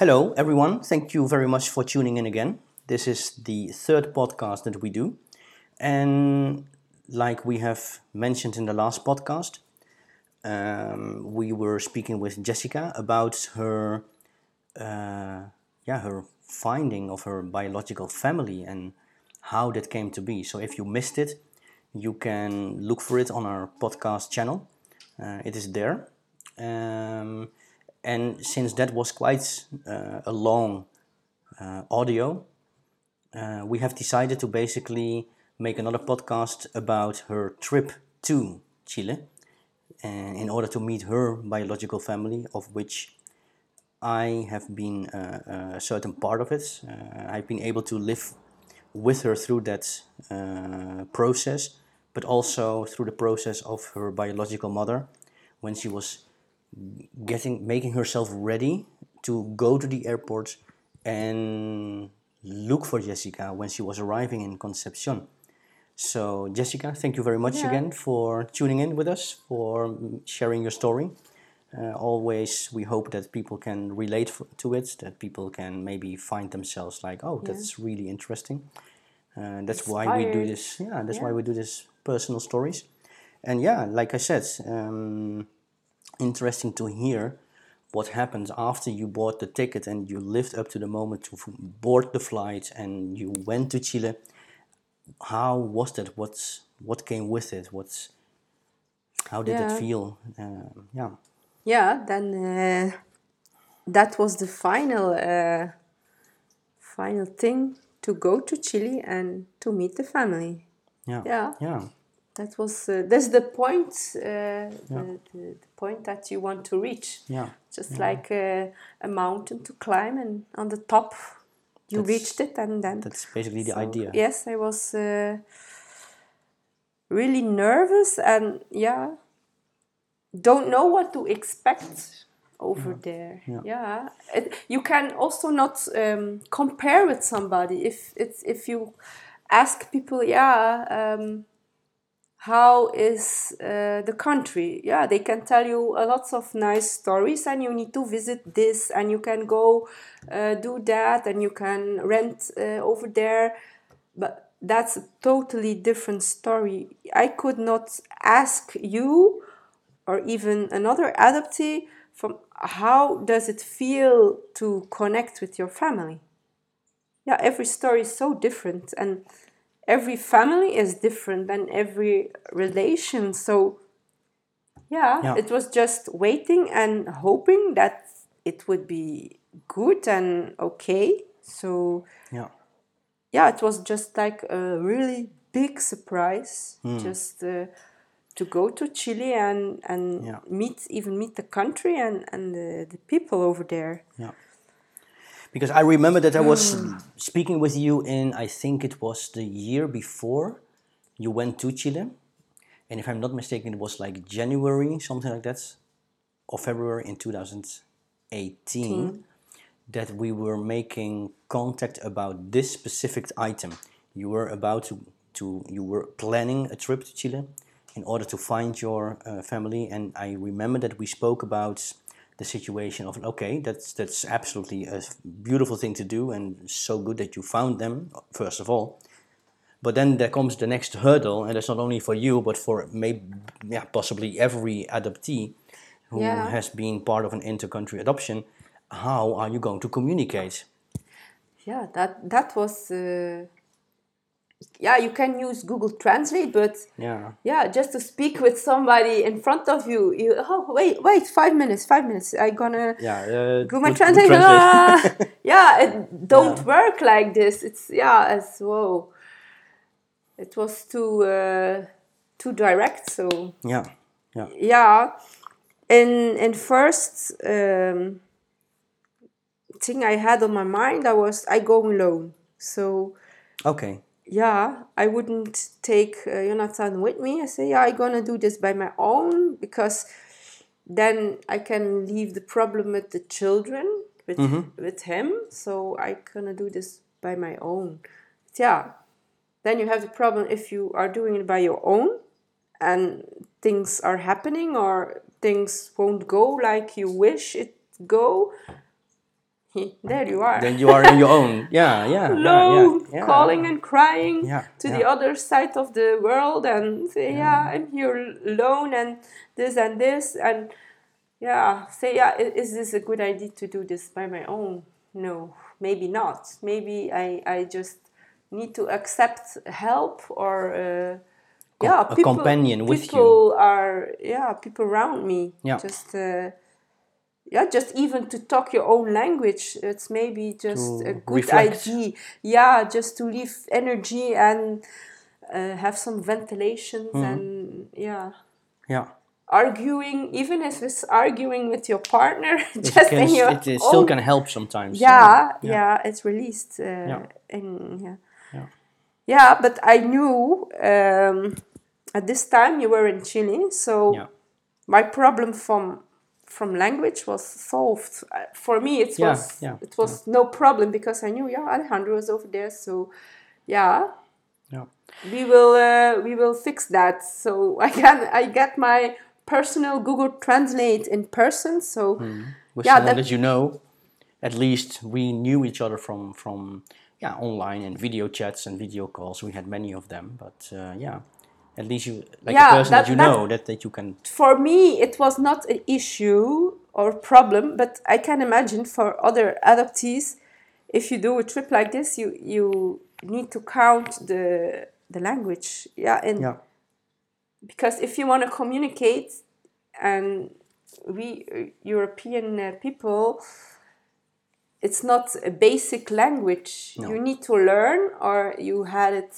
Hello, everyone. Thank you very much for tuning in again. This is the third podcast that we do. And like we have mentioned in the last podcast, um, we were speaking with Jessica about her, uh, yeah, her finding of her biological family and how that came to be. So if you missed it, you can look for it on our podcast channel. Uh, it is there. Um, and since that was quite uh, a long uh, audio, uh, we have decided to basically make another podcast about her trip to Chile in order to meet her biological family, of which I have been uh, a certain part of it. Uh, I've been able to live with her through that uh, process, but also through the process of her biological mother when she was getting making herself ready to go to the airport and look for Jessica when she was arriving in Concepcion. So, Jessica, thank you very much Yeah. again for tuning in with us, for sharing your story. Uh, always, we hope that people can relate to it, that people can maybe find themselves like, oh, that's really interesting. Uh, that's why we do this. Yeah, that's why we do this personal stories. And yeah, like I said, um, interesting to hear what happened after you bought the ticket and you lived up to the moment to board the flight and you went to Chile. How was that? What's what came with it? What's how did it feel? Um, yeah, yeah then uh, that was the final uh, final thing to go to chile and to meet the family yeah, Yeah. yeah, that was uh, that's the point uh, the, the, the point that you want to reach yeah. just like uh, a mountain to climb and on the top you That's- reached it and then That's basically the idea. Yes, I was uh, really nervous and yeah, don't know what to expect over there. Yeah, It, you can also not um, compare with somebody if it's if you ask people, yeah. Um, how is uh, the country? Yeah, they can tell you a lots of nice stories, and you need to visit this, and you can go uh, do that, and you can rent uh, over there. But that's a totally different story. I could not ask you or even another adoptee from how does it feel to connect with your family. Yeah, every story is so different, and every family is different and every relation so yeah, Yeah. it was just waiting and hoping that it would be good and okay so Yeah, yeah it was just like a really big surprise Hmm. just uh, to go to chile and and Yeah. meet even meet the country and and the, the people over there yeah. Because I remember that I was speaking with you in, I think it was the year before you went to Chile. And if I'm not mistaken, it was like January, something like that, or February in 2018, that we were making contact about this specific item. You were about to, to you were planning a trip to Chile in order to find your uh, family. And I remember that we spoke about the situation of okay, that's that's absolutely a beautiful thing to do, and so good that you found them first of all. But then there comes the next hurdle, and that's not only for you, but for maybe, yeah, possibly every adoptee who Yeah. has been part of an inter-country adoption. How are you going to communicate? yeah that that was uh, yeah you can use google translate but Yeah, yeah just to speak with somebody in front of you you oh wait wait five minutes five minutes. I gonna yeah. Uh, google translate translate. ah, yeah it don't work like this. It's yeah as whoa. It was too uh, too direct so yeah, yeah, yeah. And in first um, thing i had on my mind i was i go alone. So okay, yeah, I wouldn't take uh, Jonathan with me. I say, yeah, I'm gonna do this by my own because then I can leave the problem with the children, with with him. So I gonna do this by my own. Yeah. Then you have the problem if you are doing it by your own, and things are happening or things won't go like you wish it go. there you are. then you are on your own. Yeah, yeah, yeah, alone, yeah, yeah. calling and crying Yeah, to the other side of the world and say, yeah. I'm here alone and this and this and yeah, say, yeah, is this a good idea to do this by my own? No, maybe not. Maybe I, I just need to accept help or uh, yeah, a companion with you. people are yeah, people around me. Yeah. Just uh, yeah, just even to talk your own language, it's maybe just To a good reflect. idea. Yeah, just to leave energy and uh, have some ventilations Mm-hmm. and yeah, Yeah. arguing. Even if it's arguing with your partner, It, just can, in your it, it still can help sometimes. yeah, yeah, yeah. it's released. Uh, Yeah. In, yeah. Yeah. Yeah, but I knew um, at this time you were in Chile, so my problem from from language was solved. Uh, For me, it Yeah, was yeah, it was no problem because I knew yeah Alejandro was over there, so yeah Yeah. we will uh, we will fix that. So I can I get my personal Google Translate in person. So With Yeah, someone that- that you know, at least we knew each other from from yeah online and video chats and video calls. We had many of them, but uh, yeah, at least you like Yeah, a person that, that- you that- know that that you can for me it was not an issue or problem, but I can imagine for other adoptees, if you do a trip like this, you you need to count the the language. Yeah, and yeah because if you want to communicate and we uh, european uh, people it's not a basic language No. you need to learn or you had it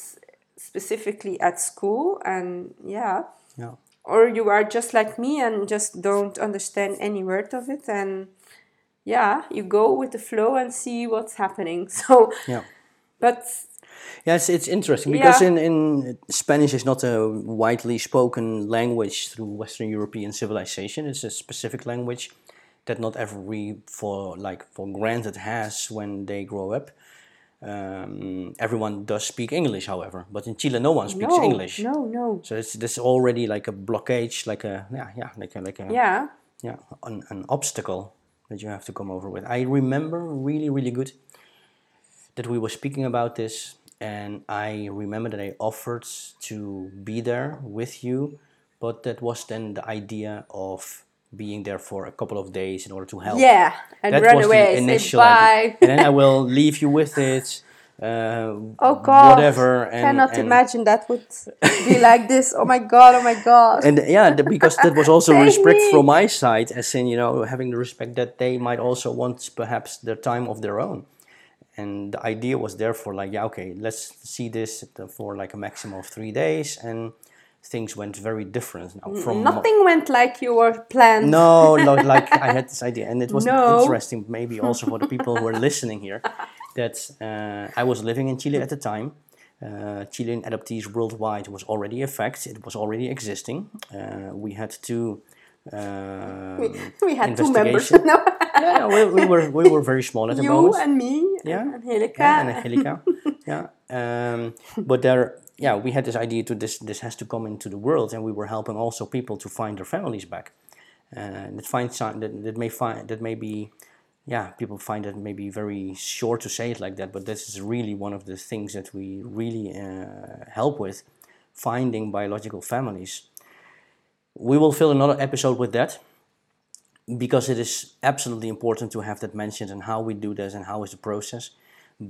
specifically at school and yeah yeah or you are just like me and just don't understand any word of it and yeah you go with the flow and see what's happening so yeah. but Yes, it's, interesting because Yeah. in, in Spanish is not a widely spoken language through Western European civilization. It's a specific language that not every for like for granted has when they grow up. Um, everyone does speak English, however, but in Chile no one speaks no English. no no So it's this already like a blockage, like a yeah yeah like a like a yeah yeah an, an obstacle that you have to come over with. I remember really really good that we were speaking about this, and I remember that I offered to be there with you, but that was then the idea of being there for a couple of days in order to help. yeah and that run away the say bye and then I will leave you with it. Uh, Oh God! whatever. And, cannot and, imagine that would be like this. Oh my God! Oh my God! and yeah, the, because that was also respect me. from my side, as in you know having the respect that they might also want perhaps their time of their own, and the idea was therefore like yeah okay let's see this for like a maximum of three days, and things went very different now from Nothing went like you were planned. no, no, like I had this idea, and it was No. interesting, maybe also for the people who are listening here, that uh, I was living in Chile at the time. Uh, Chilean adoptees worldwide was already a fact; it was already existing. Uh, we had two. Um, We had two members. no, yeah, we, we were we were very small at the you moment. and me. Yeah. And Angelica. Yeah, and Angelica. yeah. Um, but there, yeah, we had this idea to this. This has to come into the world, and we were helping also people to find their families back. And that find si- that, that may find that may be, yeah, people find it maybe very short to say it like that. But this is really one of the things that we really uh, help with, finding biological families. We will fill another episode with that because it is absolutely important to have that mentioned and how we do this and how is the process.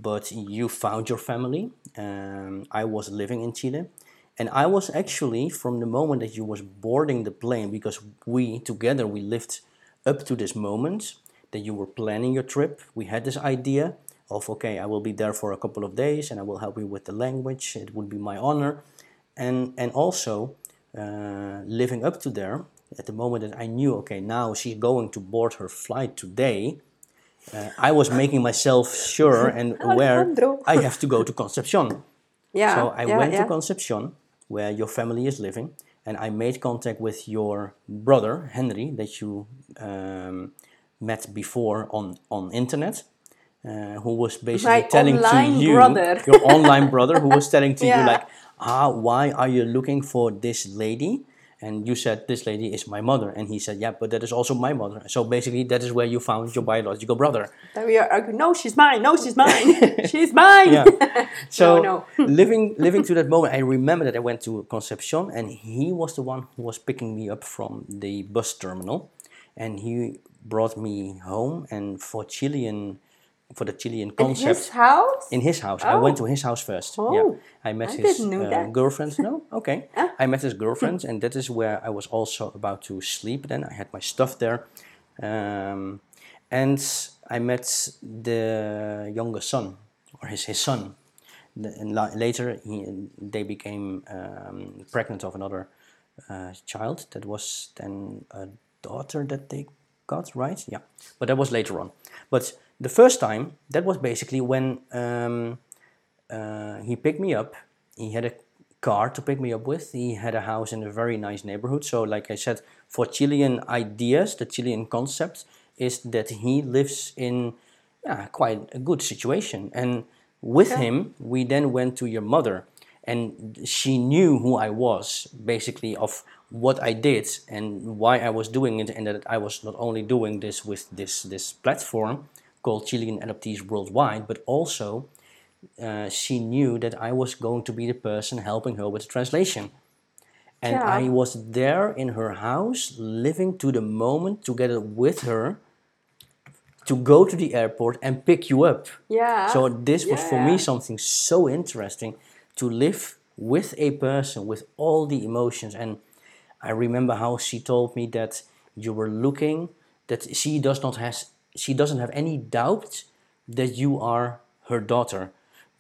But you found your family. Um, I was living in Chile, and I was actually from the moment that you was boarding the plane because we together we lived up to this moment that you were planning your trip. We had this idea of okay, I will be there for a couple of days and I will help you with the language. It would be my honor, and and also uh, living up to there at the moment that I knew okay now she's going to board her flight today. Uh, I was making myself sure and aware I have to go to Concepcion. Yeah. So I yeah, went yeah. to Concepcion, where your family is living, and I made contact with your brother Henry that you um, met before on on internet, uh, who was basically My telling to you brother. your online brother who was telling to you like, ah, why are you looking for this lady? And you said this lady is my mother and he said yeah but that is also my mother so basically that is where you found your biological brother Then we are arguing, no, she's mine, no, she's mine, she's mine. yeah so no. living living to that moment i remember that i went to concepcion and he was the one who was picking me up from the bus terminal and he brought me home and for chilean for the chilean In concept his house? in his house. I went Oh. to his house first. Oh, yeah, I met I his uh, girlfriend. No, okay. Ah. I met his girlfriend, and that is where I was also about to sleep. Then I had my stuff there, um, and I met the younger son, or his his son. And later, he, they became um, pregnant of another uh, child. That was then a daughter that they got, right? Yeah, but that was later on. But the first time, that was basically when um, uh, he picked me up. He had a car to pick me up with. He had a house in a very nice neighborhood. So, like I said, for Chilean ideas, the Chilean concept is that he lives in yeah, quite a good situation. And with him, we then went to your mother, and she knew who I was, basically, of what I did and why I was doing it, and that I was not only doing this with this this platform called Chilean Adoptees Worldwide, but also uh, she knew that I was going to be the person helping her with the translation. And Yeah. I was there in her house, living to the moment together with her to go to the airport and pick you up. Yeah. So this was for me something so interesting to live with a person with all the emotions. And I remember how she told me that you were looking that she does not has she doesn't have any doubt that you are her daughter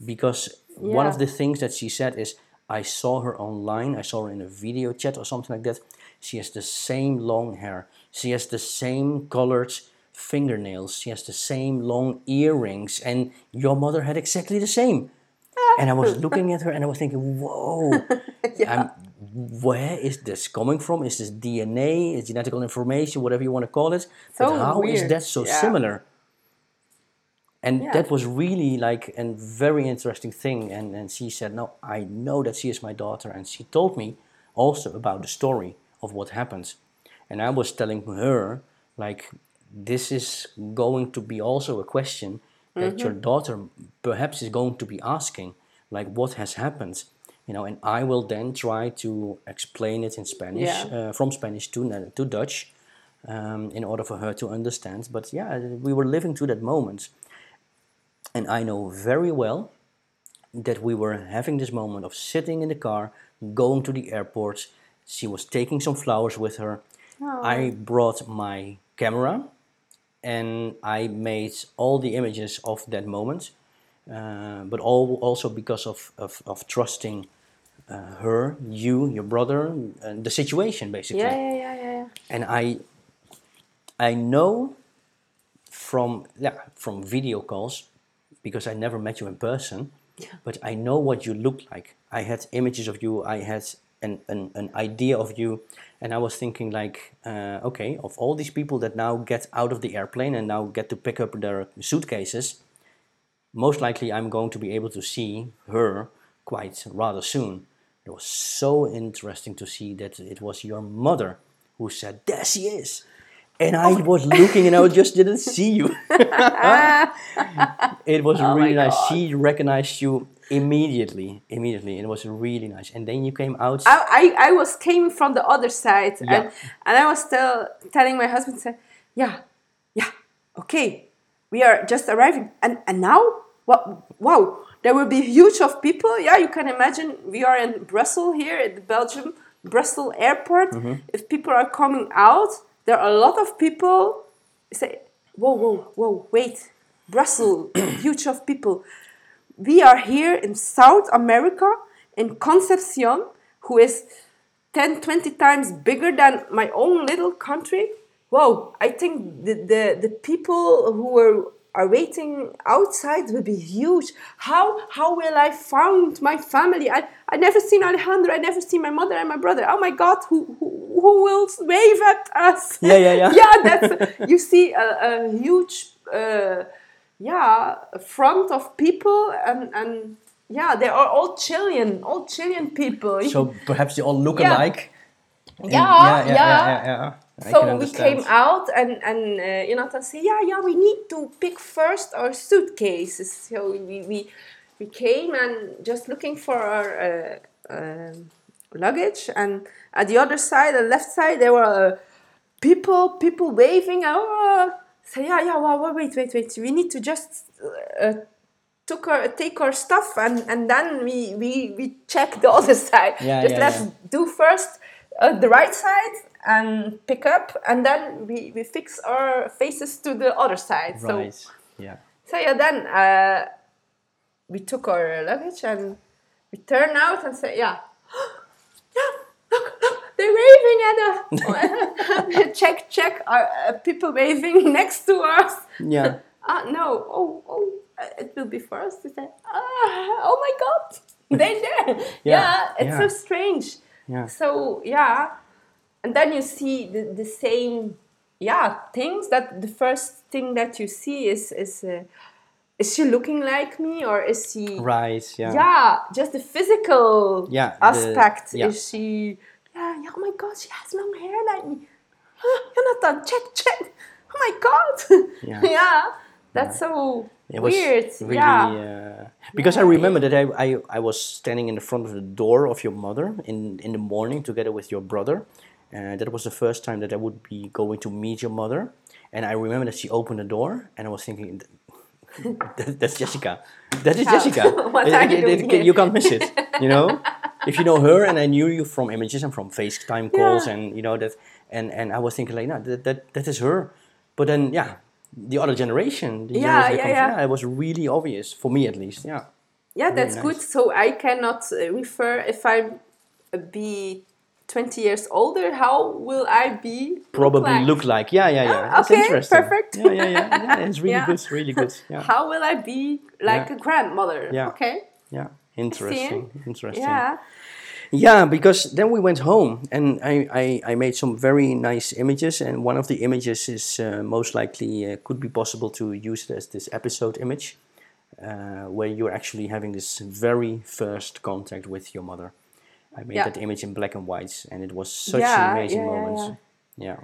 because one of the things that she said is I saw her online, I saw her in a video chat or something like that. She has the same long hair. She has the same colored fingernails. She has the same long earrings and your mother had exactly the same. And I was looking at her and I was thinking, whoa, I'm, where is this coming from? Is this DNA, is genetical information, whatever you want to call it? So but how is weird, that so yeah. similar? And Yeah. that was really like a very interesting thing. And, and she said, No, I know that she is my daughter. And she told me also about the story of what happened. And I was telling her, like, this is going to be also a question that your mm-hmm. daughter perhaps is going to be asking, like, what has happened? You know, and I will then try to explain it in Spanish, Yeah. uh, from Spanish to, to Dutch, um, in order for her to understand. But yeah, we were living through that moment. And I know very well that we were having this moment of sitting in the car, going to the airport. She was taking some flowers with her. I brought my camera and I made all the images of that moment, uh, but all, also because of, of, of trusting uh, her, you, your brother, and the situation basically yeah, yeah, yeah, yeah, yeah. and I I know from yeah from video calls because I never met you in person, Yeah. but I know what you look like. I had images of you. I had an, an, an idea of you, and I was thinking like, uh, okay, of all these people that now get out of the airplane and now get to pick up their suitcases, most likely I'm going to be able to see her quite rather soon. It was so interesting to see that it was your mother who said, There she is. And I oh was looking and I just didn't see you. it was Oh really nice. She recognized you immediately. Immediately. It was really nice. And then you came out. I, I, I was came from the other side Yeah. and, and I was still telling my husband said, yeah, yeah, okay, we are just arriving and, and now what wow there will be huge of people yeah you can imagine we are in Brussels here at the Belgium Brussels airport Mm-hmm. if people are coming out there are a lot of people say whoa whoa whoa wait Brussels huge of people we are here in South America in Concepcion, who is 10, 20 times bigger than my own little country. Whoa, I think the, the, the people who are, are waiting outside will be huge. How, how will I find my family? I, I never seen Alejandro, I never seen my mother and my brother. Oh my God, who, who, who will wave at us? Yeah, yeah, yeah. yeah, that's, you see a, a huge, uh, yeah, front of people and, and yeah, they are all Chilean, all Chilean people. so perhaps they all look alike. Yeah, yeah, yeah. yeah, so we came out and and uh, Jonathan said, yeah, yeah, we need to pick first our suitcases. So we we, we came and just looking for our uh, um luggage, and at the other side, the left side, there were uh, people people waving. Oh, say yeah, yeah, well, well, wait, wait, wait. We need to just. Uh, Took our, take our stuff and, and then we, we, we check the other side. Yeah, just yeah, let's yeah. do first uh, the right side and pick up, and then we, we fix our faces to the other side. So, Right. Yeah. so yeah, then uh, we took our luggage and we turn out and say, yeah, yeah, look, look, they're waving at us. check, check, uh, uh, people waving next to us. Yeah. Ah, no, oh, oh, uh, it will be first. We said, ah, oh my god, they're there. yeah, it's yeah. so strange. Yeah. So yeah, and then you see the, the same yeah things that the first thing that you see is is uh, is she looking like me or is she Right. Yeah. yeah just the physical Yeah, the- aspect yeah. is she yeah, yeah oh my god she has long hair like me Jonathan check check oh my god Yeah. yeah that's so It was weird really yeah uh, because I remember that I, I I was standing in the front of the door of your mother in in the morning together with your brother, and that was the first time that I would be going to meet your mother. And I remember that she opened the door, and I was thinking, that, "That's Jessica. That is Yeah. Jessica. What It- are you it- doing it- you can't miss it. You know, if you know her, and I knew you from images and from FaceTime calls, Yeah. and you know that, and and I was thinking like, no, that that, that is her. But then, yeah, the other generation, the Yeah, generation yeah, comes- yeah. it was really obvious for me at least. Yeah, Yeah, that's nice. good. So I cannot uh, refer if I uh, be 20 years older, how will I be? probably like? look like. Yeah, yeah, yeah. Ah, That's okay, interesting. perfect. Yeah, yeah, yeah. yeah it's really Yeah. good. Really good. Yeah, How will I be like Yeah. a grandmother? Yeah. Okay. yeah. Interesting. Interesting. Yeah. Yeah, because then we went home and I, I, I made some very nice images, and one of the images is uh, most likely uh, could be possible to use it as this episode image, uh, where you're actually having this very first contact with your mother. I made Yeah. that image in black and white, and it was such Yeah, an amazing yeah, moment. Yeah.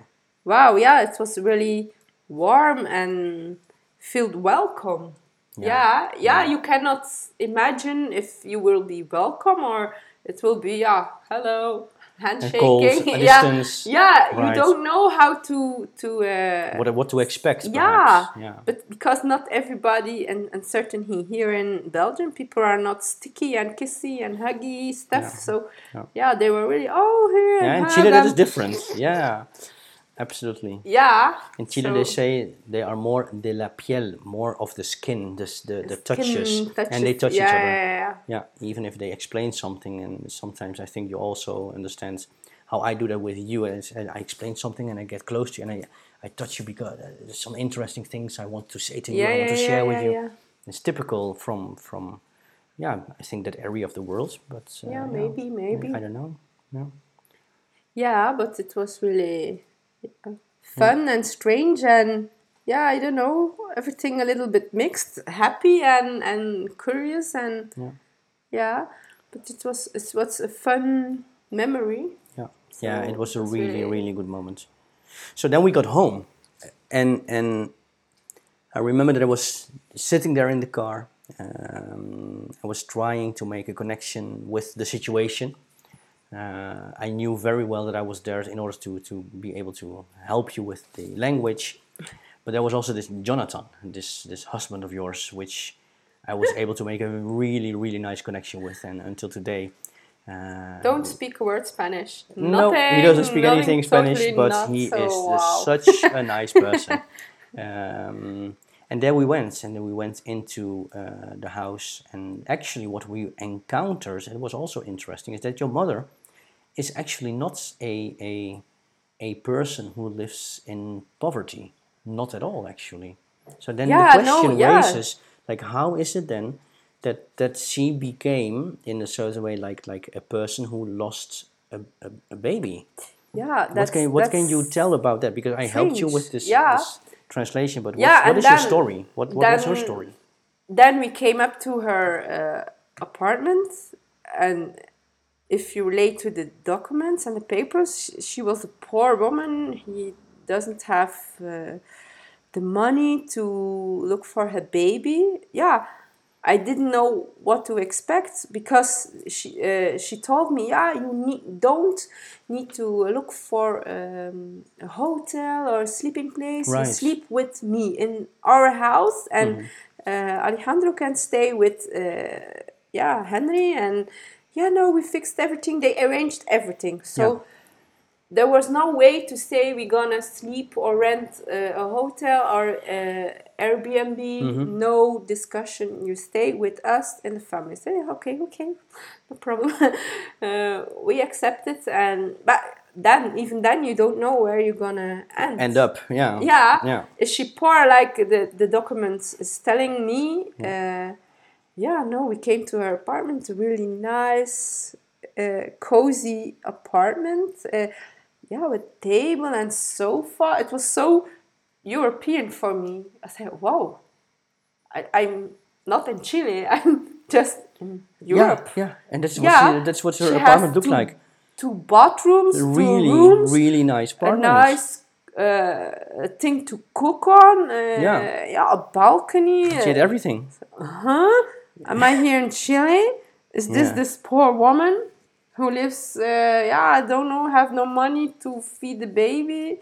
Wow. Yeah, it was really warm and felt welcome. Yeah. Yeah. You cannot imagine if you will be welcome or it will be yeah, hello, handshaking. cold, a yeah. distance. Yeah. You don't know how to to. Uh, What what to expect? yeah. Yeah. but because not everybody, and, and certainly here in Belgium, people are not sticky and kissy and huggy stuff. Yeah. So Yeah. yeah. they were really oh here. Yeah, in hug Chile that is different. Yeah, absolutely. Yeah. In Chile, they say they are more de la piel, more of the skin, the the, the touches, skin and they touch yeah, each other. Yeah, yeah, Yeah, even if they explain something, and sometimes I think you also understand how I do that with you. And I explain something and I get close to you and I, I touch you because uh, there's some interesting things I want to say to you. Yeah, I want to share with you. yeah. It's typical from from, yeah, I think that area of the world. But uh, Yeah, maybe, maybe. I don't know. Yeah. Yeah, but it was really yeah, fun and strange and yeah, I don't know, everything a little bit mixed, happy and and curious and Yeah. yeah, but it was it was a fun memory. Yeah, yeah, it was a really, really- really good moment. So then we got home, and and I remember that I was sitting there in the car. Um, I was trying to make a connection with the situation. Uh, I knew very well that I was there in order to to be able to help you with the language, but there was also this Jonathan, this this husband of yours, which I was able to make a really, really nice connection with, and until today. Uh, Don't speak a word Spanish. no, he doesn't speak anything Spanish, totally but he so, is wow. such a nice person. um, and there we went, and then we went into uh, the house, and actually, what we encountered, and it was also interesting, is that your mother is actually not a a a person who lives in poverty, not at all, actually. So then Yeah, the no, question yeah. raises, like, how is it then? That, that she became in a certain way like like a person who lost a, a, a baby yeah, that's, what can what can you tell about that? Because I helped you with this, Yeah. this translation, but Yeah, what and is your story? What what was her story? then we came up to her uh, apartment and if you relate to the documents and the papers, she, she was a poor woman. He doesn't have uh, the money to look for her baby. Yeah, I didn't know what to expect because she uh, she told me, yeah, you need, don't need to look for um, a hotel or a sleeping place. Right. You sleep with me in our house, and uh, Alejandro can stay with uh, yeah Henry and yeah no we fixed everything. They arranged everything so. Yeah. There was no way to say we're gonna sleep or rent uh, a hotel or uh, Airbnb. No discussion. You stay with us and the family. Say okay, okay, no problem. uh, we accept it, and but then even then you don't know where you're gonna end. End up, yeah. Yeah. Yeah. Is she poor like the the documents is telling me? Uh, yeah. No, we came to her apartment. A really nice, uh, cozy apartment. Uh, yeah, with table and sofa. It was so European for me. I said, wow. I, I'm not in Chile. I'm just in Europe. Yeah, yeah. And that's what, Yeah, she, that's what her she apartment looked two- like. Two bathrooms, Really, two rooms, really nice apartment. a nice uh, thing to cook on. Uh, Yeah. yeah, a balcony. She had everything. uh, everything. huh? Am I here in Chile? Is this Yeah. this poor woman who lives? Uh, yeah, I don't know, have no money to feed the baby.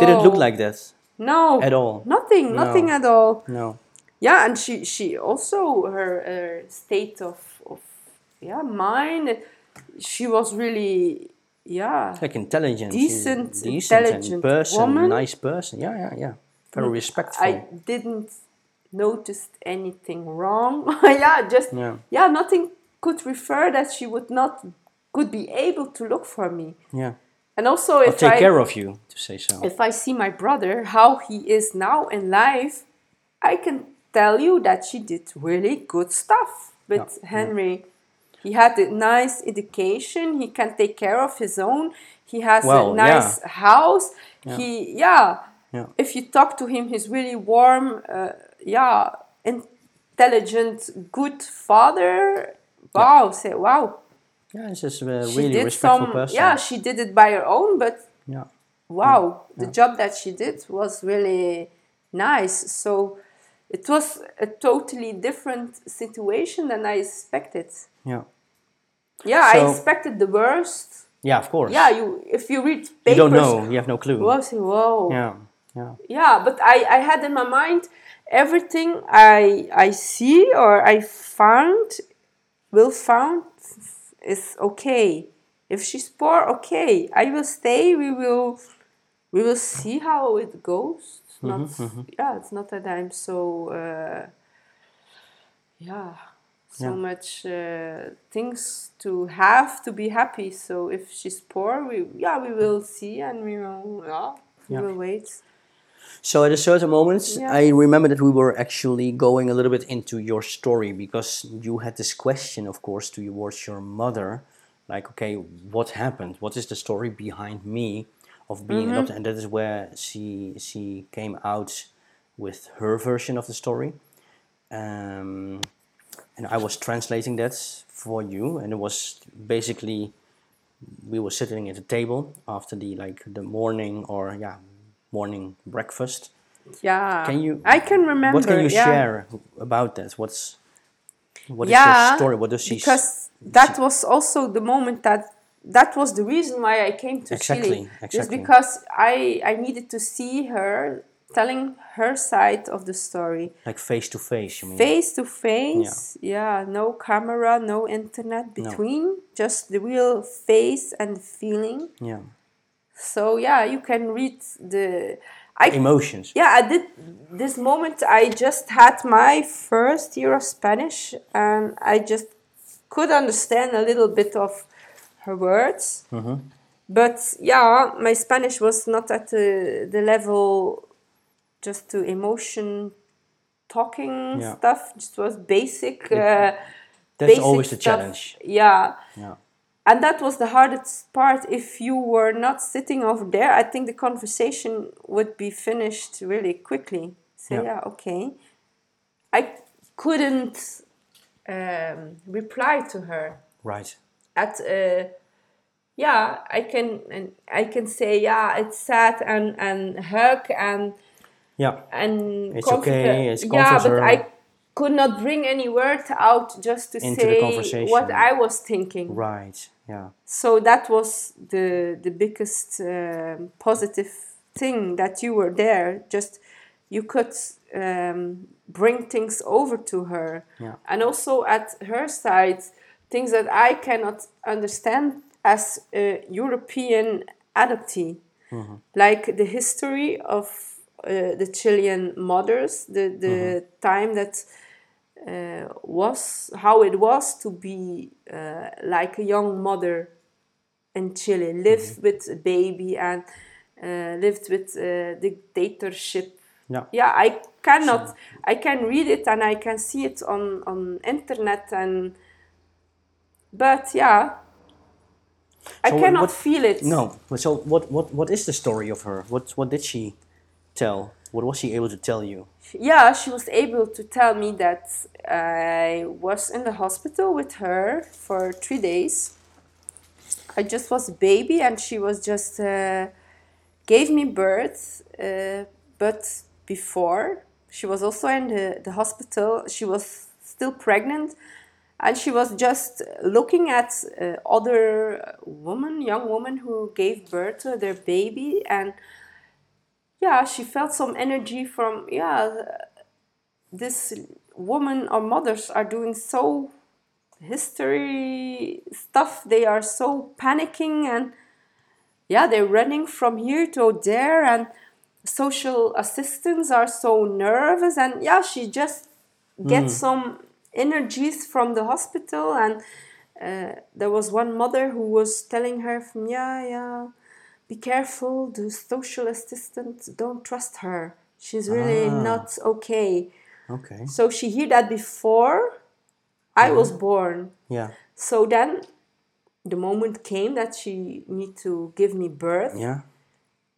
Didn't look like this? no at all. Nothing, No. nothing at all. No. Yeah, and she she also her, her state of of yeah mind. She was really yeah Like intelligent. Decent, decent intelligent person, woman. nice person. Yeah, yeah, yeah. Very respectful. I didn't notice anything wrong. yeah, just Yeah. yeah, nothing could refer that she would not could be able to look for me. yeah. And also if I'll take I care of you, to say so. if I see my brother how he is now in life, I can tell you that she did really good stuff with Yeah, Henry. He had a nice education. He can take care of his own. He has Well, a nice house. He yeah. Yeah. If you talk to him, he's really warm. Uh, yeah, intelligent, good father. Wow, say wow. Yeah, it's just a She really respectful some. person. Yeah, she did it by her own, but yeah. wow, the job that she did was really nice. So it was a totally different situation than I expected. Yeah. Yeah, I expected the worst. Yeah, of course. Yeah, you if you read papers, you don't know. You have no clue. say, whoa. Yeah. Yeah. Yeah, but I, I had in my mind everything I I see or I found will found is okay. If she's poor, okay. I will stay. We will we will see how it goes. It's not yeah, it's not that I'm so uh, yeah so Yeah. much uh, things to have to be happy. So if she's poor, we yeah we will see and we will yeah we Yeah. will wait. So at a certain moment, Yeah. I remember that we were actually going a little bit into your story because you had this question, of course, towards your mother, like, okay, what happened? What is the story behind me of being Mm-hmm. adopted? And that is where she she came out with her version of the story, um, and I was translating that for you, and it was basically we were sitting at a table after the like the morning or yeah morning breakfast. Yeah. Can you? I can remember. What can you yeah. share about that? What's what is Yeah. her story? What does she? Because that was also the moment that that was the reason why I came to Exactly, Chile. Just because I I needed to see her telling her side of the story like face to face? You mean? face to face. Yeah, no camera, no internet between, just the real face and feeling. Yeah. So yeah, you can read the. I Emotions. yeah i did this moment i just had my first year of spanish and i just could understand a little bit of her words but yeah my spanish was not at the, the level just to emotion talking Yeah. stuff just was basic uh, That's basic always the challenge. yeah Yeah. And that was the hardest part if you were not sitting over there i think the conversation would be finished really quickly so Yeah. yeah, okay i couldn't um, reply to her Right. at uh, yeah i can and i can say yeah it's sad and and hug and Yeah. and It's comfort okay, it's yeah but i could not bring any words out just to Into say what i was thinking Right. Yeah. so that was the the biggest um, positive thing that you were there just you could um, bring things over to her Yeah. and also at her side things that i cannot understand as a european adoptee like the history of uh, the chilean mothers the, the time that uh, was how it was to be uh, like a young mother in Chile, live with a baby and uh, lived with dictatorship. Yeah. Yeah, I cannot. I can read it and I can see it on on internet and. But yeah, I So cannot what- feel it. No. So what what what is the story of her? What what did she tell? What was she able to tell you? yeah, she was able to tell me that I was in the hospital with her for three days. I just was a baby, and she was just uh, gave me birth. Uh, but before she was also in the, the hospital, she was still pregnant, and she was just looking at uh, other women, young women who gave birth to their baby, and yeah, she felt some energy from yeah, this woman or mothers are doing so history stuff. They are so panicking and yeah, they're running from here to there and social assistants are so nervous and yeah, she just gets some energies from the hospital and uh, there was one mother who was telling her from yeah yeah be careful the social assistant don't trust her she's really Ah. not okay Okay. so she heard that before i was born Yeah. so then the moment came that she need to give me birth Yeah.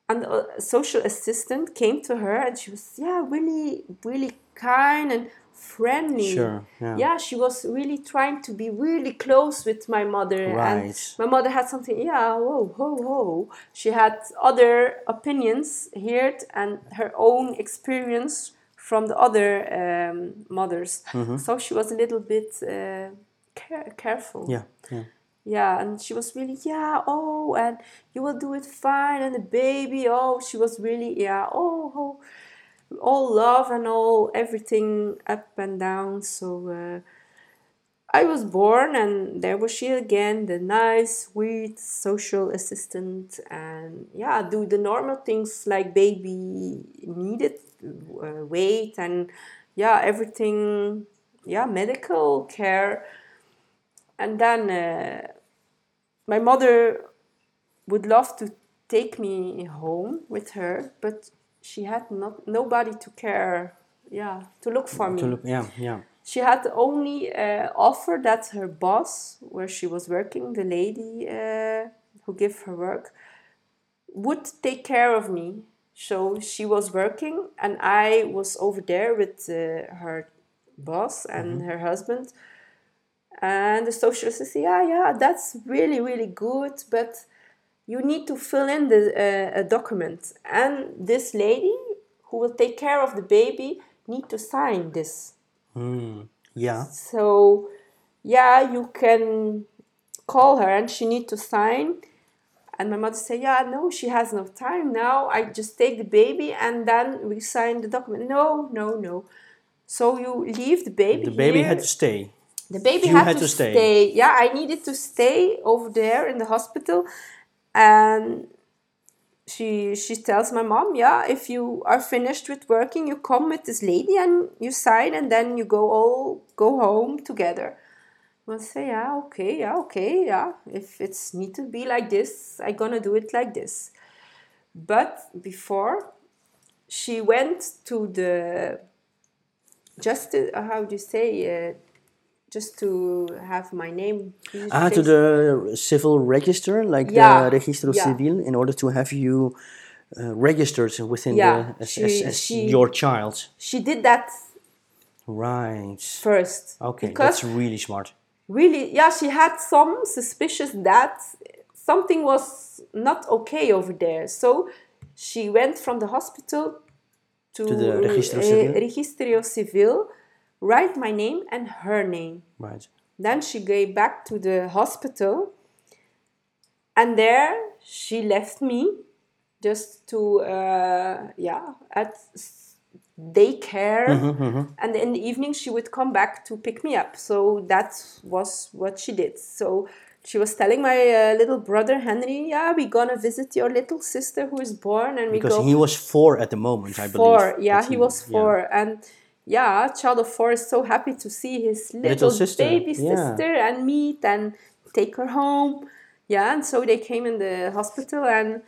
and a social assistant came to her and she was yeah really really kind and friendly Sure, yeah. she was really trying to be really close with my mother and my mother had something yeah whoa whoa whoa she had other opinions heard and her own experience from the other um, mothers Mm-hmm. so she was a little bit uh, care- careful Yeah. Yeah. yeah and she was really yeah oh and you will do it fine and the baby oh she was really yeah oh, oh all love and all everything up and down. So uh, i was born and there was she again the nice sweet social assistant. And yeah do the normal things like baby needed uh, weight and yeah everything. Yeah medical care. And then uh, my mother would love to take me home with her, but she had not nobody to care, yeah, to look for me. To look. Yeah. Yeah. She had only uh, offer that her boss, where she was working, the lady uh, who gave her work, would take care of me. So she was working, and I was over there with uh, her boss and her husband. And the social says, yeah, yeah, that's really, really good, but you need to fill in the uh, a document, and this lady who will take care of the baby need to sign this. Mm. Yeah. So, yeah, you can call her, and she need to sign. And my mother say, yeah, no, she has no time now. I just take the baby, and then we sign the document. No, no, no. So you leave the baby. The baby here. had to stay. The baby had, had to, to stay. stay. Yeah, I needed to stay over there in the hospital, and she she tells my mom, yeah, if you are finished with working, you come with this lady and you sign, and then you go all go home together. I say, yeah, okay, yeah, okay, yeah. If it's need to be like this, I gonna do it like this. But before, she went to the just uh, how do you say uh, just to have my name Ah, to the civil register, like Yeah, the registro yeah. civil, in order to have you uh, registered within Yeah, the as, she- as, as she- your child. she did that Right. first Okay, that's really smart. really, yeah, she had some suspicious that something was not okay over there. So she went from the hospital to, To the Registro Civil? Registro Civil, write my name and her name. Right. Then she gave back to the hospital, and there she left me just to uh, yeah at daycare, and in the evening she would come back to pick me up. So that was what she did. So she was telling my uh, little brother Henry, "Yeah, we're gonna visit your little sister who is born, and we Because go he was four at the moment, I believe. four. Yeah, he was yeah. four, and yeah, child of four is so happy to see his little, sister, baby yeah. sister and meet and take her home. Yeah, and so they came in the hospital, and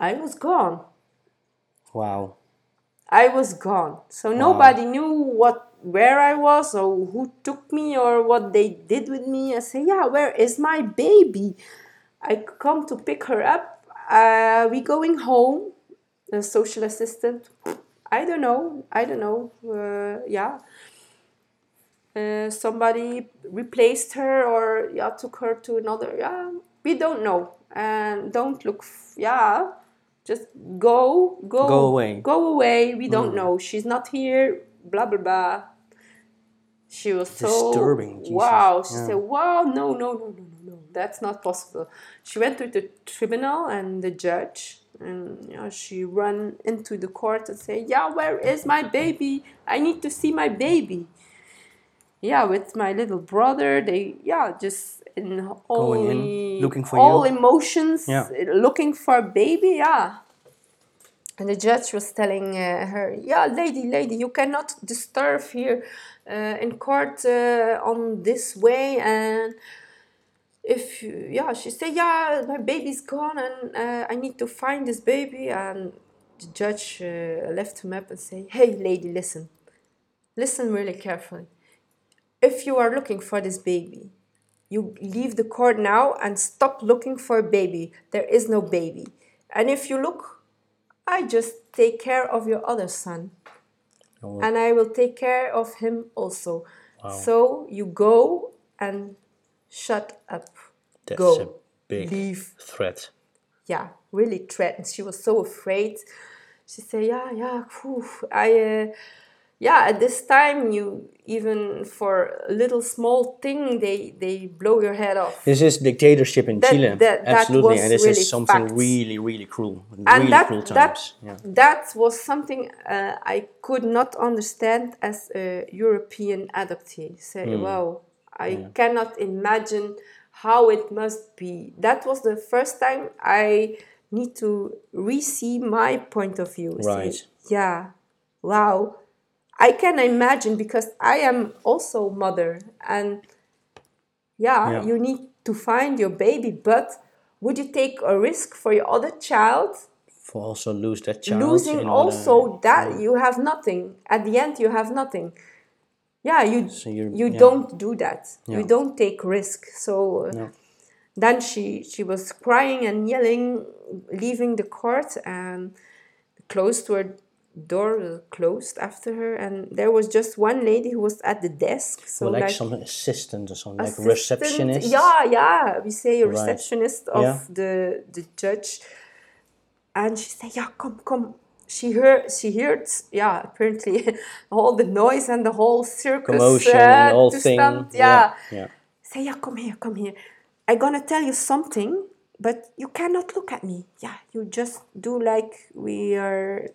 I was gone. Wow. I was gone. So nobody knew what where I was or who took me or what they did with me. I say, yeah, where is my baby? I come to pick her up. Uh, we going home. The social assistant. I don't know. I don't know. Uh, yeah. Uh, somebody replaced her or yeah took her to another. Yeah, we don't know. And don't look. F- yeah, just go, go, Go away. go away. We don't know. She's not here. Blah blah blah. She was so Disturbing, Jesus. Wow. She Yeah. said, "Wow, no, no, no, no, no, no. That's not possible." She went to the tribunal and the judge, and you know, she ran into the court and say, "Yeah, where is my baby? I need to see my baby." Yeah, with my little brother, they yeah just in all in, looking for all you. emotions, Yeah. looking for baby. Yeah. And the judge was telling uh, her, "Yeah, lady, lady, you cannot disturb here uh, in court uh, on this way." And if you, yeah, she said, "Yeah, my baby's gone, and uh, I need to find this baby." And the judge uh, left him up and say, "Hey, lady, listen, listen really carefully. If you are looking for this baby, you leave the court now and stop looking for a baby. There is no baby. And if you look, I just take care of your other son. Oh. And I will take care of him also. Wow. So you go and shut up. That's go. a big Leave. threat. Yeah, really threatened. She was so afraid. She said, "Yeah, yeah, phew, I, uh, yeah." At this time, you even for a little small thing, they they blow your head off. This is dictatorship in That- Chile. that- that Absolutely. and this really is something facts. really, really cruel. and really that cruel that times. yeah. that was something uh, I could not understand as a European adoptee. Say, Hmm. wow, I cannot imagine how it must be. That was the first time I need to re-see my point of view. Right. yeah, wow. I can imagine because I am also mother and yeah, Yeah. you need to find your baby, but would you take a risk for your other child? For also lose that child. Losing also that you have nothing. At the end, you have nothing. Yeah, you So you're- you yeah. don't do that. Yeah. You don't take risk. So uh, No. then she she was crying and yelling, leaving the court, and the closed door door closed after her, and there was just one lady who was at the desk. So Well, like, like some assistant or something, like receptionist. Yeah, yeah. We say a Right. receptionist of Yeah. the the judge, and she said, "Yeah, come, come." She heard, she heard, yeah, apparently all the noise and the whole circus Commotion, uh, the whole to thing. yeah. yeah. yeah. Say, yeah, come here, come here. I'm gonna tell you something, but you cannot look at me. Yeah, you just do like we are,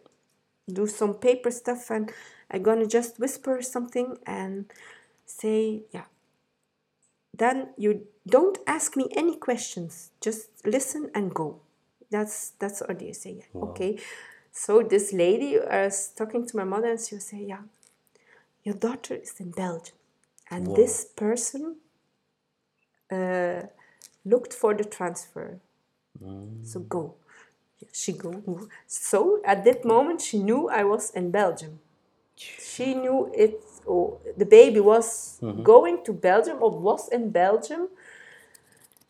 do some paper stuff, and I'm gonna just whisper something and say, yeah. Then you don't ask me any questions. Just listen and go. That's that's all they say. Yeah, okay. So this lady was talking to my mother, and she was saying, yeah, your daughter is in Belgium, and this person uh, looked for the transfer. So go. She go. So at that moment, she knew I was in Belgium. She knew it. Oh, the baby was going to Belgium or was in Belgium,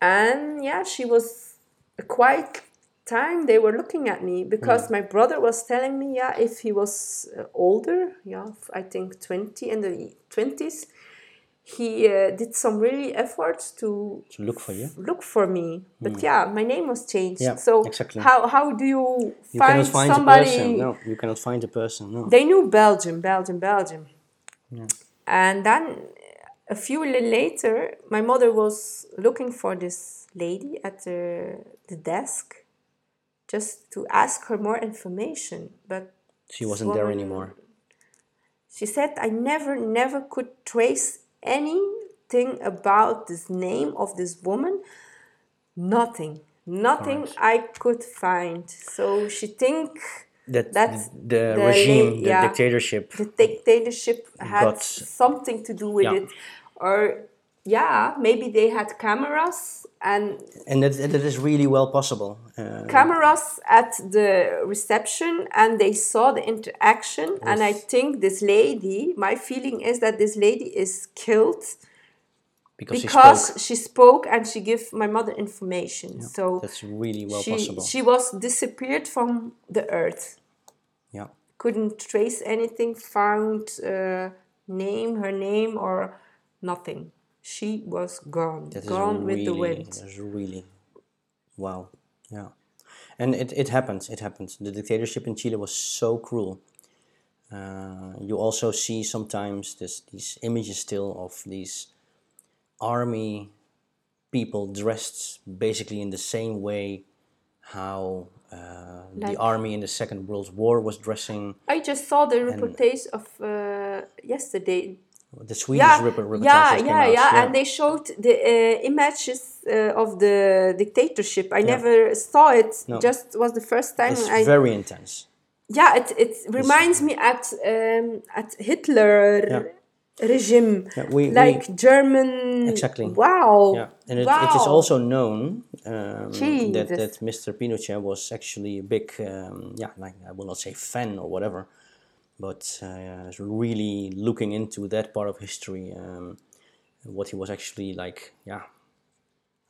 and yeah, she was a quiet time. They were looking at me because my brother was telling me, yeah, if he was uh, older, yeah, I think twenty in the twenties, he uh, did some really efforts to To look for you. look for me. But yeah, my name was changed. Yeah, so exactly. how how do you, You find somebody? No, you cannot find a person. No. They knew Belgium, Belgium, Belgium. yeah. And then a few later, my mother was looking for this lady at the, the desk just to ask her more information. But she wasn't there anymore. she said, I never, never could trace anything about this name of this woman. Nothing. Nothing Correct. I could find. So she think That That's the, the regime, la- the yeah. dictatorship. the dictatorship had Got- something to do with Yeah. it. Or yeah, maybe they had cameras and and that, that is really well possible. Uh, cameras at the reception and they saw the interaction and i think this lady my feeling is that this lady is killed because, because spoke. she spoke and she gave my mother information so That's really well she, possible. she was disappeared from the earth yeah. couldn't trace anything found uh, name her name or nothing she was gone That gone really, with the wind That's really, wow, yeah, and it, it happens. It happens. The dictatorship in Chile was so cruel. Uh, you also see sometimes this these images still of these army people dressed basically in the same way how uh, the army in the Second World War was dressing. i just saw the reportage of uh, yesterday The Swedish yeah, yeah, yeah, out, yeah, and they showed the uh, images uh, of the dictatorship. I never saw it. No. Just was the first time it's I. very intense. yeah, it it reminds me at um, at Hitler Yeah. regime, Yeah, we- like we- German. Exactly. Wow. Yeah, and it, it is also known um, that, that Mr. Pinochet was actually a big, um, yeah, like I will not say fan or whatever, but uh, really looking into that part of history, um, what he was actually like, yeah,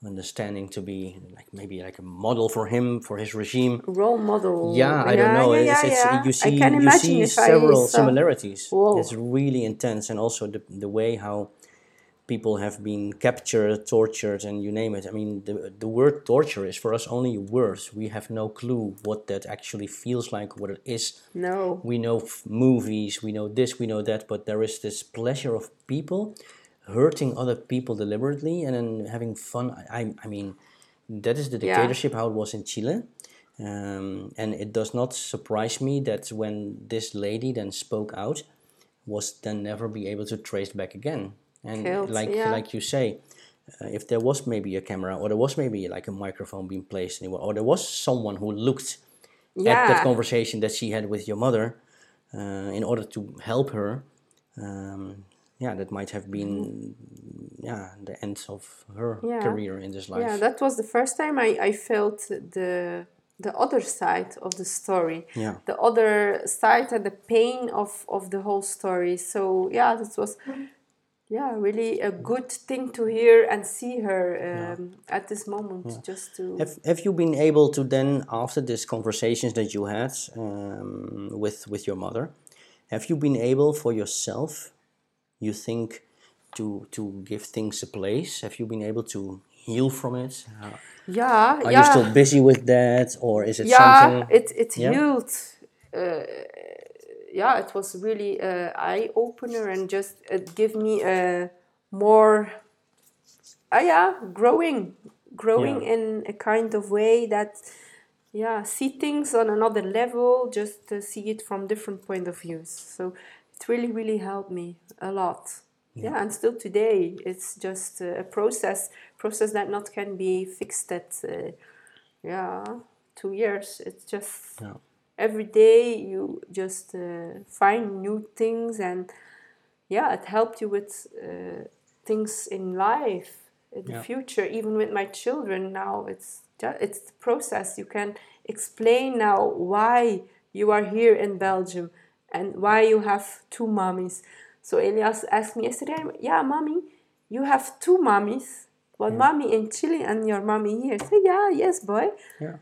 understanding to be like maybe like a model for him for his regime. role model. Yeah, I don't know. Yeah, it's, yeah, it's. You see, you imagine see if I several similarities. Whoa. It's really intense, and also the the way how people have been captured, tortured, and you name it. I mean, the the word torture is for us only words. We have no clue what that actually feels like, what it is. No. We know f- movies, we know this, we know that, but there is this pleasure of people hurting other people deliberately and then having fun. I, I, mean, that is the Yeah. dictatorship how it was in Chile. Um, and it does not surprise me that when this lady then spoke out, was then never be able to trace back again. And Killed, like yeah. like you say, uh, if there was maybe a camera or there was maybe like a microphone being placed anywhere, or there was someone who looked at that conversation that she had with your mother uh, in order to help her, um, yeah, that might have been yeah the end of her Yeah. career in this life. Yeah, that was the first time I, I felt the the other side of the story. Yeah. The other side and the pain of, of the whole story. So yeah, this was yeah, really a good thing to hear and see her um, at this moment just to Have, have you been able to then, after these conversations that you had um, with with your mother, have you been able for yourself, you think, to to give things a place? Have you been able to heal from it? How- yeah, Are yeah. you still busy with that, or is it yeah, something? it it Yeah? healed. Uh, yeah, it was really a eye opener and just it gave me a more, uh, yeah, growing, growing Yeah. in a kind of way that, yeah, see things on another level, just to see it from different point of views. So it really, really helped me a lot. Yeah, and still today, it's just uh, a process, process that not can be fixed at, uh, yeah, two years. It's just Yeah. Every day you just uh, find new things and yeah it helped you with uh, things in life in the Yeah. future even with my children now it's just, it's the process. You can explain now why you are here in belgium and why you have two mommies. So elias asked me yesterday yeah mommy you have two mommies one mommy in chile and your mommy here. Said yeah yes boy. Yeah.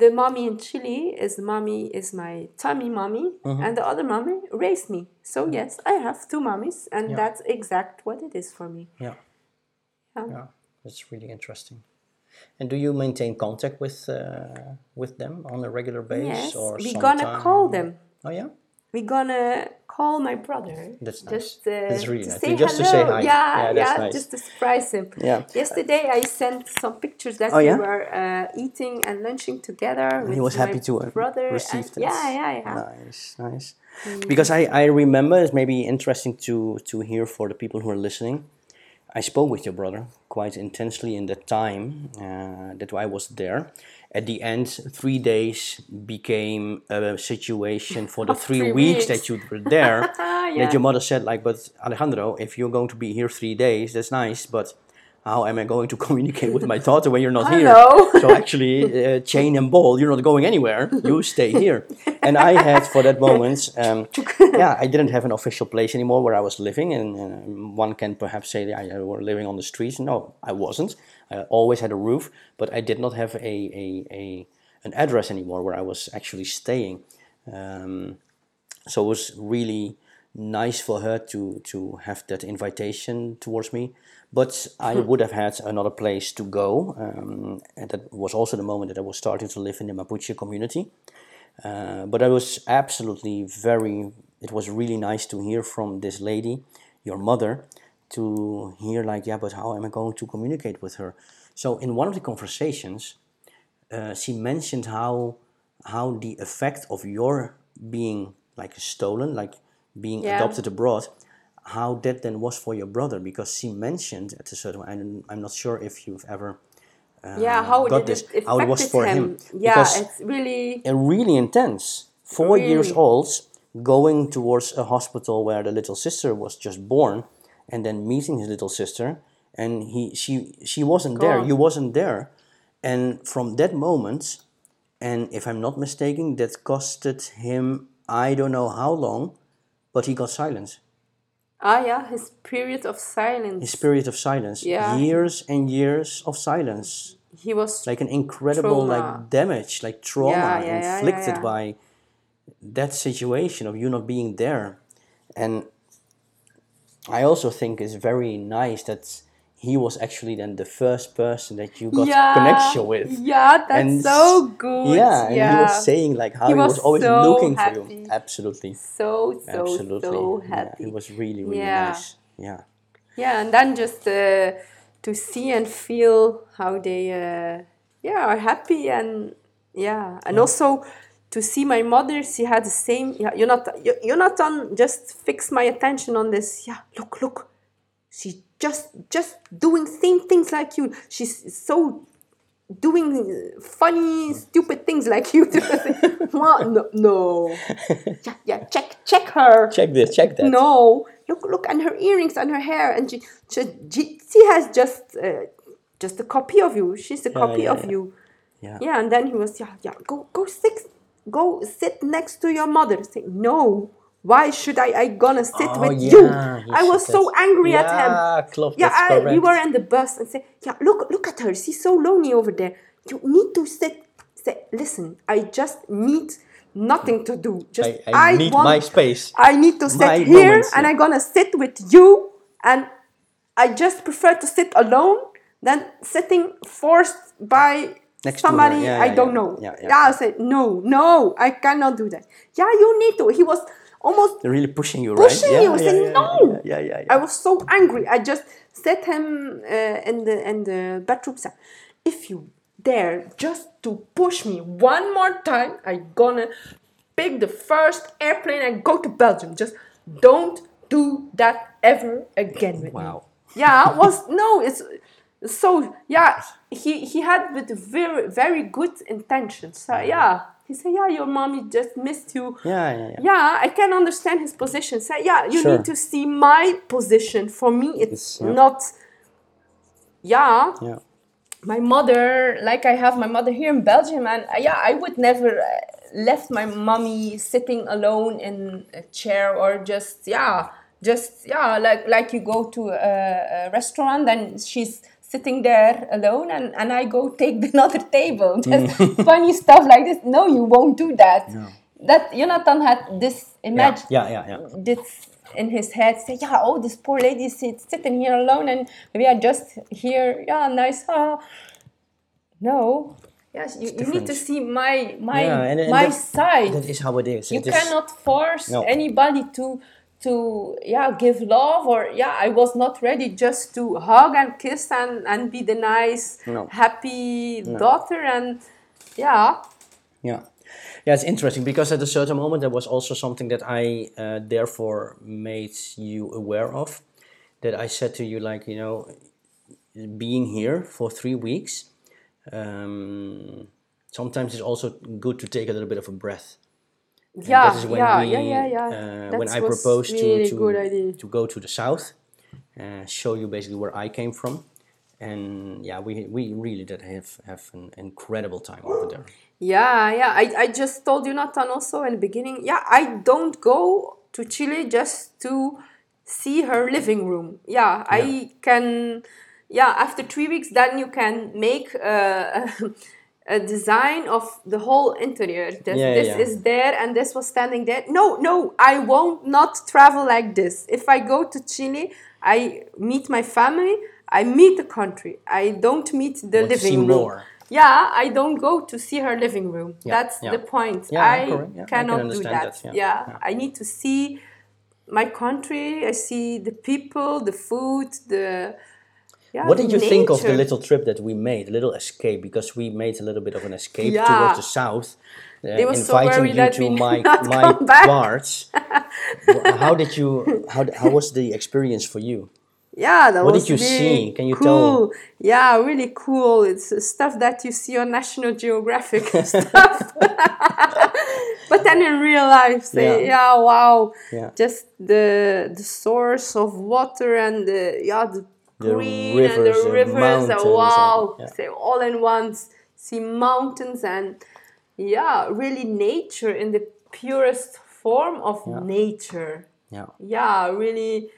The mommy in Chile is mommy is my tummy mommy, Mm-hmm. and the other mommy raised me. So yes, I have two mommies, and Yeah. that's exact what it is for me. Yeah. Yeah. Yeah. That's really interesting. And do you maintain contact with uh, with them on a regular basis Yes, or we're gonna call them. Oh yeah. We're gonna call my brother. That's nice. Just, uh, That's really to nice. Say Just to hello. say hi. Yeah, Yeah, that's nice. just to surprise him. Yeah. Yesterday I sent some pictures that Oh, we were uh, eating and lunching together. with he was my happy to uh, brother. receive and, that. Yeah, yeah, yeah. Nice, nice. Because I, I remember it's maybe interesting to to hear for the people who are listening. I spoke with your brother quite intensely in the time uh, that I was there. At the end, three days became a situation for the three, three weeks, weeks. that you were there. Yeah. That your mother said, like, but Alejandro, if you're going to be here three days, that's nice, but how am I going to communicate with my daughter when you're not here? So actually, uh, chain and ball, you're not going anywhere. You stay here. And I had for that moment, um, yeah, I didn't have an official place anymore where I was living, and, and one can perhaps say that I were living on the streets. No, I wasn't. I always had a roof, but I did not have a, a, a an address anymore where I was actually staying. Um, so it was really nice for her to to have that invitation towards me but i would have had another place to go um, and that was also the moment that i was starting to live in the mapuche community. Uh, but i was absolutely very it was really nice to hear from this lady your mother to hear like yeah but how am i going to communicate with her? So in one of the conversations uh, she mentioned how how the effect of your being like stolen, like being Yeah. adopted abroad, how that then was for your brother because she mentioned at a certain I'm, I'm not sure if you've ever uh, yeah, how got this it how it was for him? him Yeah, because it's really uh, really intense. Four years Really? old, going towards a hospital where the little sister was just born, and then meeting his little sister, and he she she wasn't there. You wasn't there, and from that moment, and if I'm not mistaken, that costed him I don't know how long, but he got silence. Ah yeah, his period of silence. His period of silence, Yeah. years and years of silence. he was like an incredible Trauma. like damage like trauma Yeah, yeah, inflicted yeah. by that situation of you not being there and i also think it's very nice that he was actually then the first person that you got yeah, connection with Yeah, that's And so good. yeah and yeah. he was saying like how He he, was, was always so looking for you absolutely so so absolutely so Yeah, happy. it was really really Yeah. nice yeah Yeah, and then just uh, to see and feel how they, uh, yeah, are happy and yeah, and also to see my mother. She had the same. Yeah, you're not. you- You're not on. Just fix my attention on this. Yeah, look, look. She just just doing same things like you. She's so doing funny, stupid things like you do. what? No, no. Yeah, yeah. Check, check her. check this check that No, look, look, and her earrings and her hair, and she, she, she has just, uh, just a copy of you. She's a copy yeah, of yeah. you. yeah Yeah, and then he was, yeah, yeah, go, go sit, go sit next to your mother. Say, no, why should I? I gonna sit Oh, with yeah, you. I was so angry at him. yeah Yeah, I, we were in the bus and say, yeah, look, look at her. She's so lonely over there. You need to sit. Say, listen, I just need nothing to do. Just I, I, need want, my space I need to sit My here moments, and yeah. I'm gonna sit with you and I just prefer to sit alone than sitting forced by Next somebody Yeah, I yeah, don't yeah. know. Yeah, yeah. I said no, no, I cannot do that. Yeah, you need to. He was almost They're really pushing you pushing right you. I said no. yeah yeah yeah, I was so angry. I just set him uh, in the in the bedroom. Said, if you dare just to push me one more time, I gonna pick the first airplane and go to Belgium. Just don't do that ever again with me. wow Yeah, it was no, it's so yeah. He he had with very very good intentions. So yeah, he said yeah, your mommy just missed you. yeah yeah yeah Yeah, I can understand his position. Say yeah, you Sure. need to see my position. For me, it's It's- yeah. not. Yeah, yeah my mother, like I have my mother here in Belgium, and uh, yeah, I would never uh, left my mommy sitting alone in a chair or just yeah, just yeah, like like you go to a, a restaurant and she's sitting there alone and, and I go take another table. Just funny stuff like this. No, you won't do that. No. That Jonathan had this Yeah, image yeah, yeah, yeah. this in his head say yeah oh this poor lady sits sitting here alone and we are just here yeah nice ah. no yes you, you need to see my my Yeah, and- and my that- side That is how it is. you It is- cannot force No. anybody to to yeah give love or yeah i was not ready just to hug and kiss and and be the nice No. happy daughter and yeah Yeah, yeah, it's interesting because at a certain moment there was also something that I uh, therefore made you aware of. That I said to you, like you know, being here for three weeks, um, sometimes it's also good to take a little bit of a breath. And yeah that is when yeah we, yeah yeah yeah Uh, when I proposed really to good to, idea. to go to the south, uh, show you basically where I came from, and yeah, we we really did have have an incredible time over there. Yeah, yeah. I, I just told you Nathan also in the beginning. Yeah, I don't go to Chile just to see her living room. Yeah, I can. Yeah, after three weeks, then you can make a, a design of the whole interior. This, Yeah, this yeah. is there and this was standing there. No, no, I won't not travel like this. If I go to Chile, I meet my family. I meet the country. I don't meet the Want to see living room. more. Yeah, I don't go to see her living room. Yeah, That's the point. I. Yeah, I cannot do that. that, yeah. I need to see my country. I see the people, the food, the yeah. What did you think of the little trip that we made, a little escape? Because we made a little bit of an escape Yeah. towards the south, uh, so inviting worried you to my my parts. How did you? How how was the experience for you? Yeah, that What was did you really see? Can you cool. tell? Yeah, really cool. It's uh, stuff that you see on National Geographic stuff, but then in real life, say, Yeah. yeah, wow, Yeah. just the the source of water and the yeah The green rivers, and the rivers. and and- wow, yeah. say all in once. See mountains and yeah, really nature in the purest form of Yeah. nature. Yeah, Yeah, really.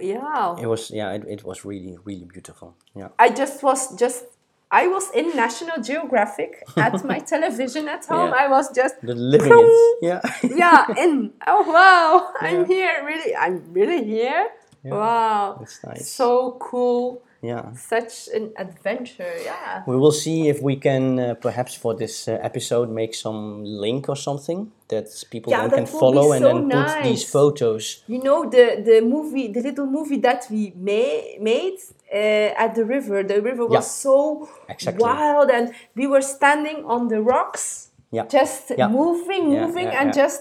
Yeah, it was. Yeah, it, it was really really beautiful. Yeah, I just was just I was in National Geographic at my television at home. Yeah. I was just the living it. Yeah, yeah in oh wow I'm Yeah. here really I'm really here wow That's nice. so cool yeah. such an adventure yeah We will see if we can uh, perhaps for this uh, episode make some link or something that people Yeah, then that can follow and so then put these photos. you know the the movie the little movie that we ma- made uh, at the river the river was Yeah. so Exactly. wild and we were standing on the rocks Yeah. just Yeah. moving Yeah, moving yeah, and yeah. just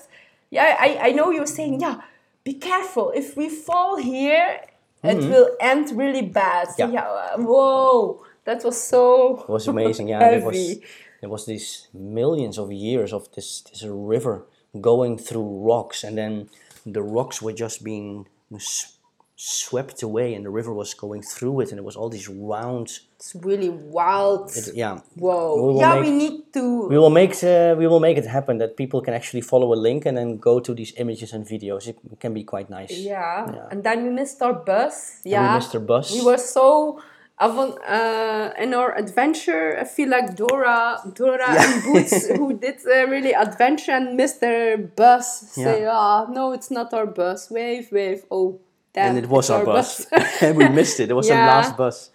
yeah I, I know you're saying yeah be careful if we fall here it will end really bad Mm-hmm. Yeah. yeah, whoa that was so It was amazing. Yeah, there was heavy. there was these millions of years of this this river going through rocks, and then the rocks were just being swept away, and the river was going through it, and it was all these round. it's really wild Yeah, whoa we yeah make- we need to we will make uh, we will make it happen that people can actually follow a link and then go to these images and videos. It can be quite nice. Yeah. Yeah. and then we missed our bus. Yeah, We missed our bus. We were so avant- uh, in our adventure. I feel like Dora, Dora and Boots, who did uh, really adventure and missed their bus. Say, Yeah. ah, no, it's not our bus. Wave, wave. Oh, damn, and it was our, bus, and we missed it. It was Yeah. the last bus,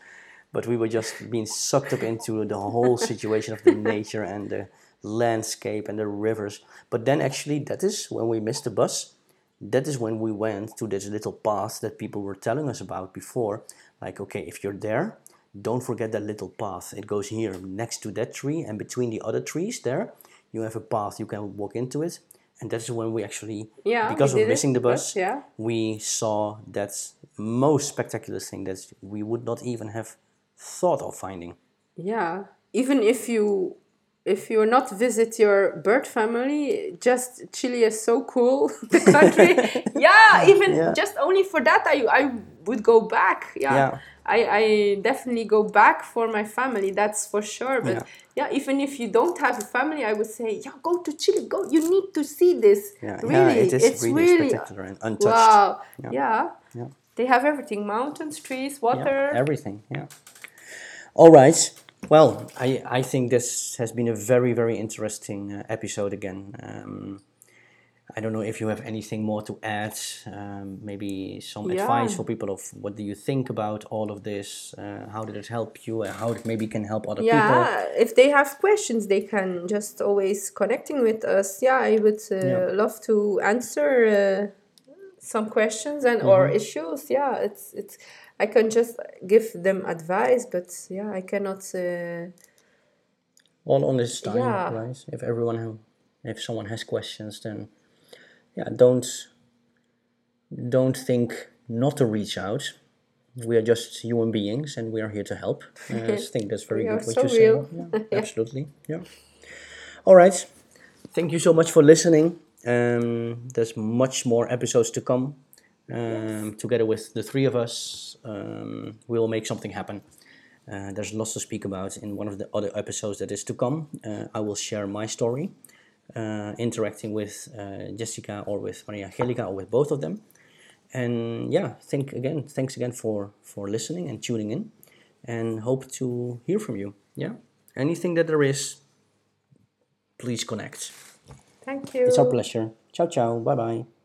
but we were just being sucked up into the whole situation of the nature and the landscape and the rivers. But then, actually, that is when we missed the bus. That is when we went to this little path that people were telling us about before. Like, okay, if you're there, don't forget that little path. It goes here next to that tree, and between the other trees there, you have a path. You can walk into it, and that's when we actually, Yeah, we because did of it, missing the bus, yeah. we saw that most spectacular thing that we would not even have thought of finding. Yeah, even if you if you not visit your bird family, just Chile is so cool. The country, yeah. Even Yeah. just only for that, I I would go back. Yeah, Yeah. I I definitely go back for my family. That's for sure. But Yeah. yeah, even if you don't have a family, I would say, yeah, go to Chile. Go. You need to see this. Yeah, really, yeah, it is it's really, really spectacular and untouched. wow. Yeah. Yeah. Yeah. They have everything: mountains, trees, water. everything. Yeah, All right. Well, I, I think this has been a very, very interesting uh, episode again. Um, I don't know if you have anything more to add, um, maybe some Yeah. advice for people of what do you think about all of this? Uh, how did it help you? And how it maybe can help other people? yeah if they have questions they can just always connecting with us yeah i would uh, Yeah. love to answer uh, some questions and or Mm-hmm. issues yeah it's it's i can just give them advice but yeah i cannot uh, all on this time, Yeah. right? If everyone, if someone has questions, then yeah, don't don't think not to reach out. We are just human beings, and we are here to help. Uh, I think that's very good what so you're saying. real. Yeah, absolutely. Yeah. All right. Thank you so much for listening. Um, there's much more episodes to come. Um, together with the three of us, um, we will make something happen. Uh, there's lots to speak about in one of the other episodes that is to come. Uh, I will share my story, uh, interacting with uh, Jessica or with Maria Angelica or with both of them. And yeah, think again. Thanks again for for listening and tuning in, and hope to hear from you. Yeah, anything that there is, please connect. thank you It's our pleasure. Ciao, ciao. Bye, bye.